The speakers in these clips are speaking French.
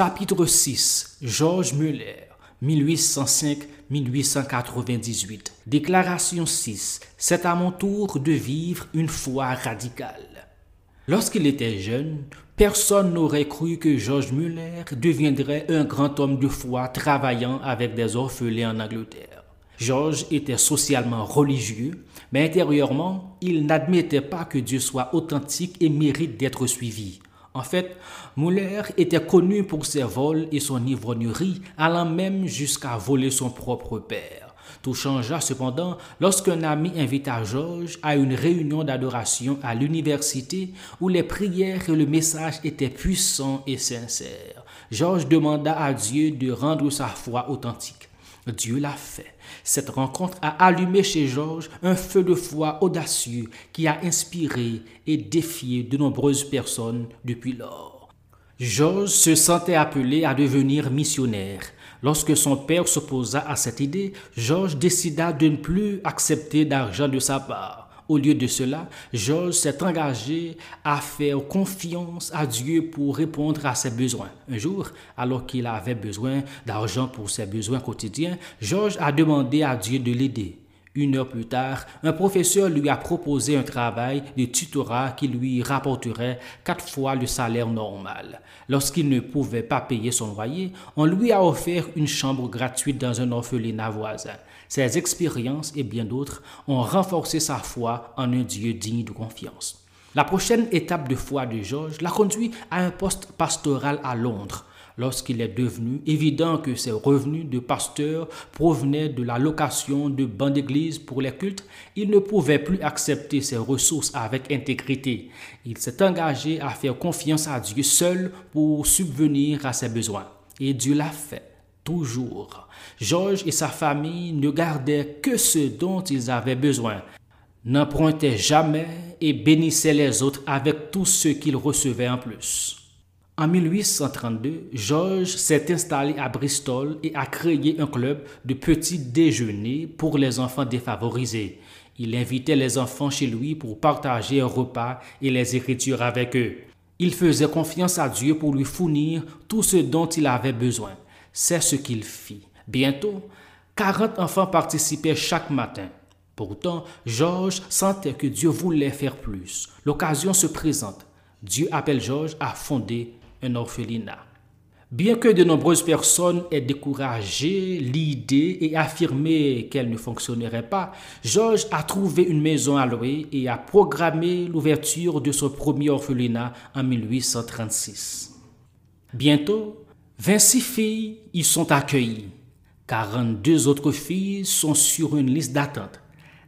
Chapitre 6 Georges Muller 1805-1898 Déclaration 6 C'est à mon tour de vivre une foi radicale. Lorsqu'il était jeune, personne n'aurait cru que Georges Muller deviendrait un grand homme de foi travaillant avec des orphelins en Angleterre. Georges était socialement religieux, mais intérieurement, il n'admettait pas que Dieu soit authentique et mérite d'être suivi. En fait, Muller était connu pour ses vols et son ivrognerie, allant même jusqu'à voler son propre père. Tout changea cependant lorsqu'un ami invita Georges à une réunion d'adoration à l'université où les prières et le message étaient puissants et sincères. Georges demanda à Dieu de rendre sa foi authentique. Dieu l'a fait. Cette rencontre a allumé chez Georges un feu de foi audacieux qui a inspiré et défié de nombreuses personnes depuis lors. Georges se sentait appelé à devenir missionnaire. Lorsque son père s'opposa à cette idée, Georges décida de ne plus accepter d'argent de sa part. Au lieu de cela, Georges s'est engagé à faire confiance à Dieu pour répondre à ses besoins. Un jour, alors qu'il avait besoin d'argent pour ses besoins quotidiens, Georges a demandé à Dieu de l'aider. Une heure plus tard, un professeur lui a proposé un travail de tutorat qui lui rapporterait quatre fois le salaire normal. Lorsqu'il ne pouvait pas payer son loyer, on lui a offert une chambre gratuite dans un orphelinat voisin. Ces expériences et bien d'autres ont renforcé sa foi en un Dieu digne de confiance. La prochaine étape de foi de Georges l'a conduit à un poste pastoral à Londres lorsqu'il est devenu évident que ses revenus de pasteur provenaient de la location de bancs d'église pour les cultes, il ne pouvait plus accepter ses ressources avec intégrité. Il s'est engagé à faire confiance à Dieu seul pour subvenir à ses besoins. Et Dieu l'a fait, toujours. Georges et sa famille ne gardaient que ce dont ils avaient besoin, n'empruntaient jamais et bénissaient les autres avec tout ce qu'ils recevaient en plus. En 1832, Georges s'est installé à Bristol et a créé un club de petits déjeuners pour les enfants défavorisés. Il invitait les enfants chez lui pour partager un repas et les écritures avec eux. Il faisait confiance à Dieu pour lui fournir tout ce dont il avait besoin. C'est ce qu'il fit. Bientôt, 40 enfants participaient chaque matin. Pourtant, Georges sentait que Dieu voulait faire plus. L'occasion se présente. Dieu appelle Georges à fonder un orphelinat. Bien que de nombreuses personnes aient découragé l'idée et affirmé qu'elle ne fonctionnerait pas, Georges a trouvé une maison à louer et a programmé l'ouverture de son premier orphelinat en 1836. Bientôt, 26 filles y sont accueillies. 42 autres filles sont sur une liste d'attente.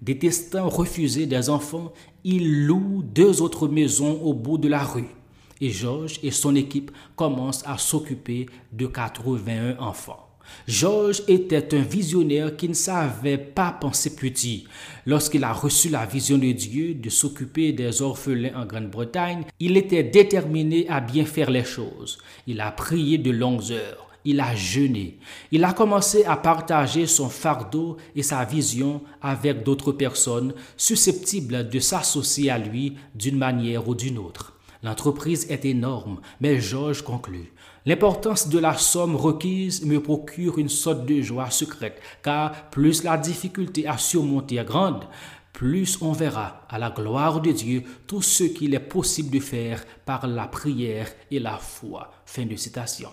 Détestant refuser des enfants, il loue deux autres maisons au bout de la rue et Georges et son équipe commencent à s'occuper de 81 enfants. Georges était un visionnaire qui ne savait pas penser petit. Lorsqu'il a reçu la vision de Dieu de s'occuper des orphelins en Grande-Bretagne, il était déterminé à bien faire les choses. Il a prié de longues heures. Il a jeûné. Il a commencé à partager son fardeau et sa vision avec d'autres personnes susceptibles de s'associer à lui d'une manière ou d'une autre. L'entreprise est énorme, mais Georges conclut. L'importance de la somme requise me procure une sorte de joie secrète, car plus la difficulté à surmonter est grande, plus on verra à la gloire de Dieu tout ce qu'il est possible de faire par la prière et la foi. Fin de citation.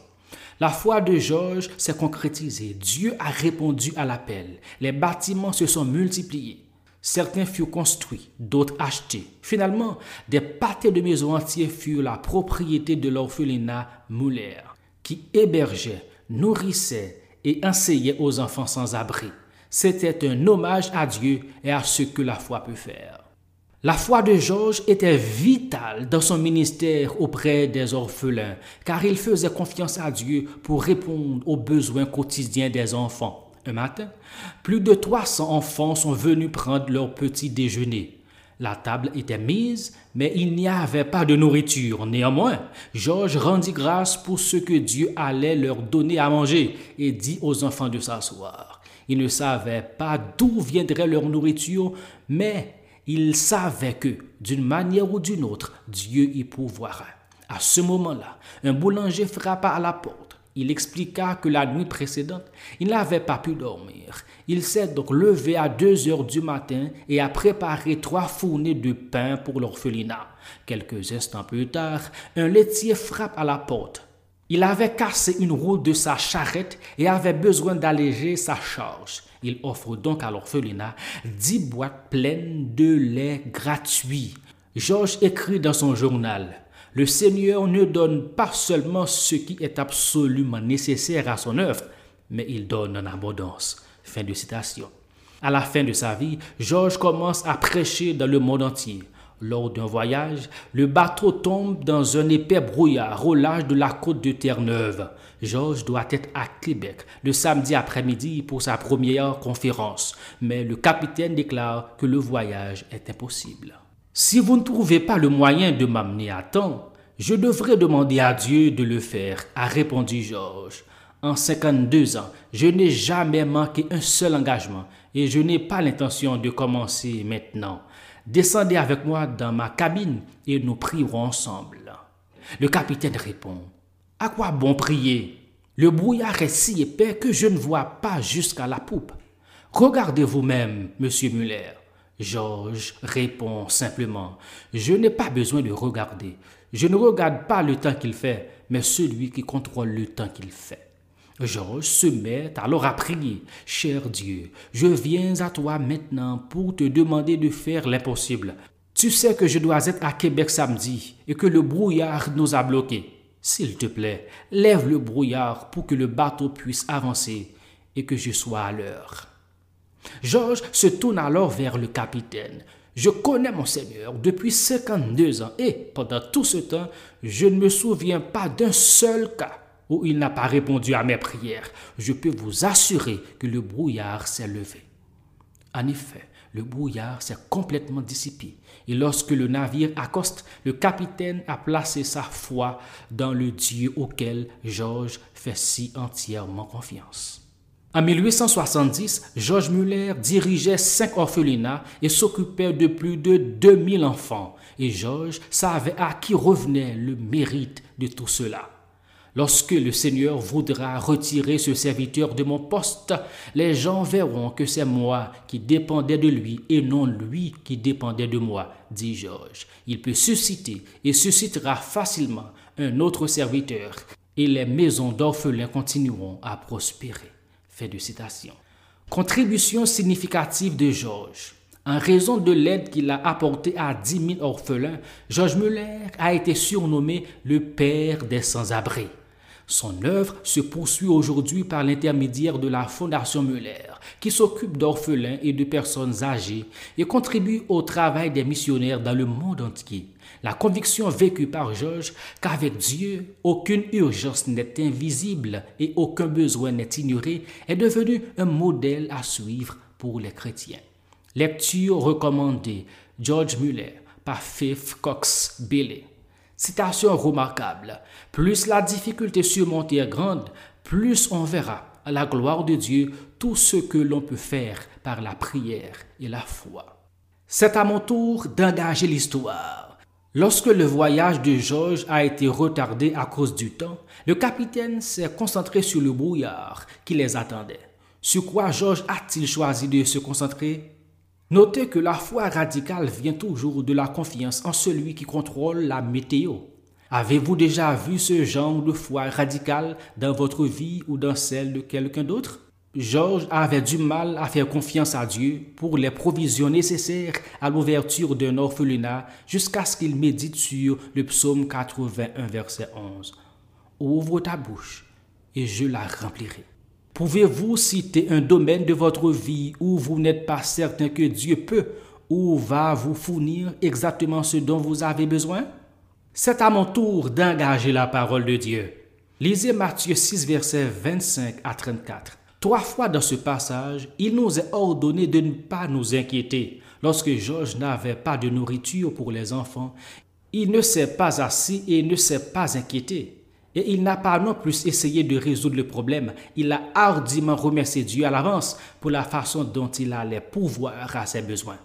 La foi de Georges s'est concrétisée. Dieu a répondu à l'appel. Les bâtiments se sont multipliés. Certains furent construits, d'autres achetés. Finalement, des pâtés de maisons entières furent la propriété de l'orphelinat Muller, qui hébergeait, nourrissait et enseignait aux enfants sans abri. C'était un hommage à Dieu et à ce que la foi peut faire. La foi de Georges était vitale dans son ministère auprès des orphelins, car il faisait confiance à Dieu pour répondre aux besoins quotidiens des enfants. Un matin, plus de 300 enfants sont venus prendre leur petit déjeuner. La table était mise, mais il n'y avait pas de nourriture. Néanmoins, Georges rendit grâce pour ce que Dieu allait leur donner à manger et dit aux enfants de s'asseoir. Ils ne savaient pas d'où viendrait leur nourriture, mais ils savaient que, d'une manière ou d'une autre, Dieu y pourvoirait. À ce moment-là, un boulanger frappa à la porte. Il expliqua que la nuit précédente, il n'avait pas pu dormir. Il s'est donc levé à deux heures du matin et a préparé trois fournées de pain pour l'orphelinat. Quelques instants plus tard, un laitier frappe à la porte. Il avait cassé une roue de sa charrette et avait besoin d'alléger sa charge. Il offre donc à l'orphelinat dix boîtes pleines de lait gratuit. Georges écrit dans son journal Le Seigneur ne donne pas seulement ce qui est absolument nécessaire à son œuvre, mais il donne en abondance. Fin de citation. À la fin de sa vie, Georges commence à prêcher dans le monde entier. Lors d'un voyage, le bateau tombe dans un épais brouillard au large de la côte de Terre-Neuve. Georges doit être à Québec le samedi après-midi pour sa première conférence, mais le capitaine déclare que le voyage est impossible. Si vous ne trouvez pas le moyen de m'amener à temps, je devrais demander à Dieu de le faire, a répondu Georges. En 52 ans, je n'ai jamais manqué un seul engagement et je n'ai pas l'intention de commencer maintenant. Descendez avec moi dans ma cabine et nous prierons ensemble. Le capitaine répond, À quoi bon prier? Le brouillard est si épais que je ne vois pas jusqu'à la poupe. Regardez vous-même, monsieur Muller. Georges répond simplement, Je n'ai pas besoin de regarder. Je ne regarde pas le temps qu'il fait, mais celui qui contrôle le temps qu'il fait. Georges se met alors à prier. Cher Dieu, je viens à toi maintenant pour te demander de faire l'impossible. Tu sais que je dois être à Québec samedi et que le brouillard nous a bloqués. S'il te plaît, lève le brouillard pour que le bateau puisse avancer et que je sois à l'heure. Georges se tourne alors vers le capitaine. Je connais mon Seigneur depuis 52 ans et pendant tout ce temps, je ne me souviens pas d'un seul cas où il n'a pas répondu à mes prières, je peux vous assurer que le brouillard s'est levé. En effet, le brouillard s'est complètement dissipé, et lorsque le navire accoste, le capitaine a placé sa foi dans le Dieu auquel Georges fait si entièrement confiance. En 1870, Georges Muller dirigeait cinq orphelinats et s'occupait de plus de 2000 enfants. Et Georges savait à qui revenait le mérite de tout cela. Lorsque le Seigneur voudra retirer ce serviteur de mon poste, les gens verront que c'est moi qui dépendais de lui et non lui qui dépendait de moi, dit Georges. Il peut susciter et suscitera facilement un autre serviteur et les maisons d'orphelins continueront à prospérer. Fait de. Contribution significative de Georges. En raison de l'aide qu'il a apportée à 10 000 orphelins, Georges Muller a été surnommé le père des sans-abri. Son œuvre se poursuit aujourd'hui par l'intermédiaire de la Fondation Muller, qui s'occupe d'orphelins et de personnes âgées et contribue au travail des missionnaires dans le monde entier. La conviction vécue par Georges qu'avec Dieu, aucune urgence n'est invisible et aucun besoin n'est ignoré est devenue un modèle à suivre pour les chrétiens. Lecture recommandée George Muller par Faith Cox Bailey. Citation remarquable. Plus la difficulté surmontée est grande, plus on verra à la gloire de Dieu tout ce que l'on peut faire par la prière et la foi. C'est à mon tour d'engager l'histoire. Lorsque le voyage de Georges a été retardé à cause du temps, le capitaine s'est concentré sur le brouillard qui les attendait. Sur quoi Georges a-t-il choisi de se concentrer? Notez que la foi radicale vient toujours de la confiance en celui qui contrôle la météo. Avez-vous déjà vu ce genre de foi radicale dans votre vie ou dans celle de quelqu'un d'autre? Georges avait du mal à faire confiance à Dieu pour les provisions nécessaires à l'ouverture d'un orphelinat jusqu'à ce qu'il médite sur le psaume 81, verset 11. Ouvre ta bouche et je la remplirai. Pouvez-vous citer un domaine de votre vie où vous n'êtes pas certain que Dieu peut ou va vous fournir exactement ce dont vous avez besoin? C'est à mon tour d'engager la parole de Dieu. Lisez Matthieu 6, versets 25 à 34. Trois fois dans ce passage, il nous est ordonné de ne pas nous inquiéter. Lorsque Georges n'avait pas de nourriture pour les enfants, il ne s'est pas assis et ne s'est pas inquiété. Et il n'a pas non plus essayé de résoudre le problème. Il a hardiment remercié Dieu à l'avance pour la façon dont il allait pouvoir à ses besoins.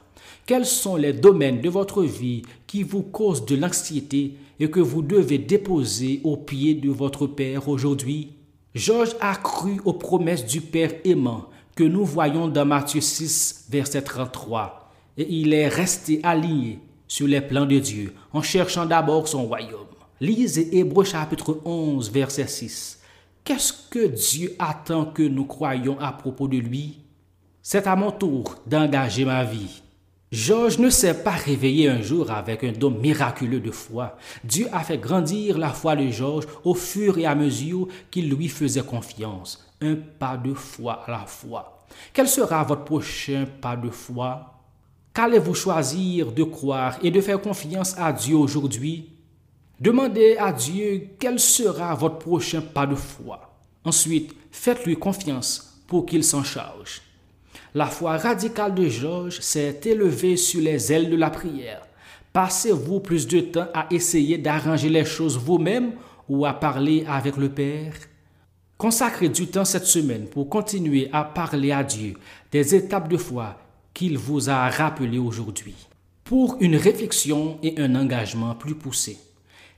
Quels sont les domaines de votre vie qui vous causent de l'anxiété et que vous devez déposer au pied de votre Père aujourd'hui? Georges a cru aux promesses du Père aimant que nous voyons dans Matthieu 6, verset 33, et il est resté aligné sur les plans de Dieu en cherchant d'abord son royaume. Lisez Hébreux chapitre 11, verset 6. Qu'est-ce que Dieu attend que nous croyions à propos de lui? C'est à mon tour d'engager ma vie. Georges ne s'est pas réveillé un jour avec un don miraculeux de foi. Dieu a fait grandir la foi de Georges au fur et à mesure qu'il lui faisait confiance, un pas de foi à la fois. Quel sera votre prochain pas de foi? Qu'allez-vous choisir de croire et de faire confiance à Dieu aujourd'hui? Demandez à Dieu quel sera votre prochain pas de foi. Ensuite, faites-lui confiance pour qu'il s'en charge. La foi radicale de Georges s'est élevée sur les ailes de la prière. Passez-vous plus de temps à essayer d'arranger les choses vous-même ou à parler avec le Père? Consacrez du temps cette semaine pour continuer à parler à Dieu des étapes de foi qu'il vous a rappelées aujourd'hui. Pour une réflexion et un engagement plus poussé,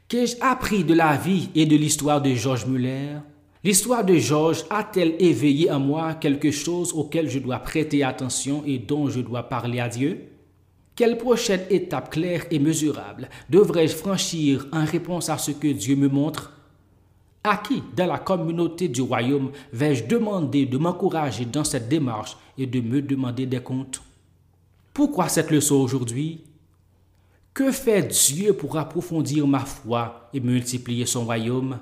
qu'ai-je appris de la vie et de l'histoire de Georges Muller? L'histoire de Georges a-t-elle éveillé en moi quelque chose auquel je dois prêter attention et dont je dois parler à Dieu? Quelle prochaine étape claire et mesurable devrais-je franchir en réponse à ce que Dieu me montre? À qui dans la communauté du royaume vais-je demander de m'encourager dans cette démarche et de me demander des comptes? Pourquoi cette leçon aujourd'hui? Que fait Dieu pour approfondir ma foi et multiplier son royaume?